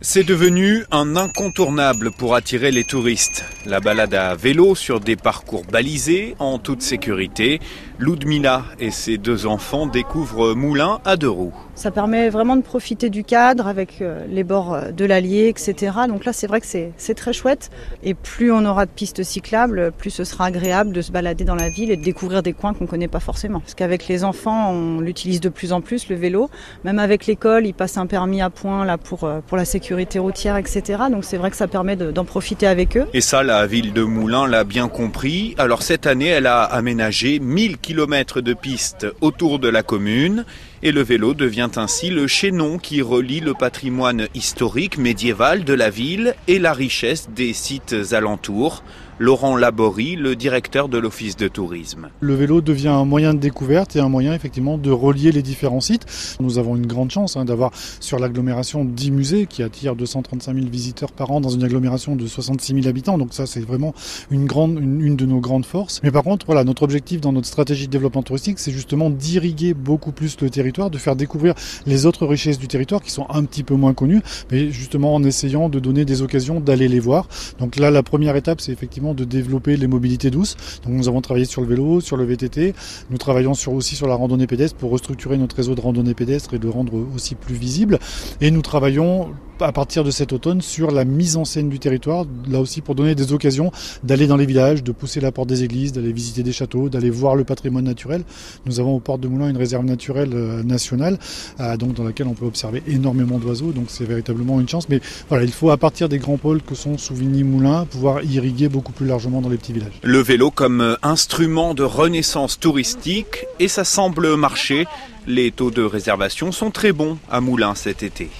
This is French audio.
C'est devenu un incontournable pour attirer les touristes. La balade à vélo sur des parcours balisés en toute sécurité. Ludmila et ses deux enfants découvrent Moulin à deux roues. Ça permet vraiment de profiter du cadre avec euh, les bords euh, de l'Allier, etc. Donc là, c'est vrai que c'est très chouette. Et plus on aura de pistes cyclables, plus ce sera agréable de se balader dans la ville et de découvrir des coins qu'on ne connaît pas forcément. Parce qu'avec les enfants, on l'utilise de plus en plus, le vélo. Même avec l'école, ils passent un permis à point là, pour, euh, pour la sécurité routière, etc. Donc c'est vrai que ça permet d'en profiter avec eux. Et ça, la ville de Moulins l'a bien compris. Alors cette année, elle a aménagé 1000 de pistes autour de la commune et le vélo devient ainsi le chaînon qui relie le patrimoine historique médiéval de la ville et la richesse des sites alentours. Laurent Laborie, le directeur de l'Office de tourisme. Le vélo devient un moyen de découverte et un moyen effectivement de relier les différents sites. Nous avons une grande chance hein, d'avoir sur l'agglomération 10 musées qui attirent 235 000 visiteurs par an dans une agglomération de 66 000 habitants. Donc ça c'est vraiment une, grande, une, de nos grandes forces. Mais par contre, voilà, notre objectif dans notre stratégie de développement touristique, c'est justement d'irriguer beaucoup plus le territoire, de faire découvrir les autres richesses du territoire qui sont un petit peu moins connues, mais justement en essayant de donner des occasions d'aller les voir. Donc là, la première étape, c'est effectivement de développer les mobilités douces. Donc nous avons travaillé sur le vélo, sur le VTT. Nous travaillons sur, aussi sur la randonnée pédestre pour restructurer notre réseau de randonnée pédestre et de rendre aussi plus visible. Et nous travaillons à partir de cet automne sur la mise en scène du territoire, là aussi pour donner des occasions d'aller dans les villages, de pousser la porte des églises, d'aller visiter des châteaux, d'aller voir le patrimoine naturel. Nous avons au port de Moulins une réserve naturelle euh, nationale, euh, donc dans laquelle on peut observer énormément d'oiseaux, donc c'est véritablement une chance. Mais voilà, il faut à partir des grands pôles que sont Souvigny-Moulins pouvoir irriguer beaucoup plus largement dans les petits villages. Le vélo comme euh, instrument de renaissance touristique et ça semble marcher. Les taux de réservation sont très bons à Moulins cet été.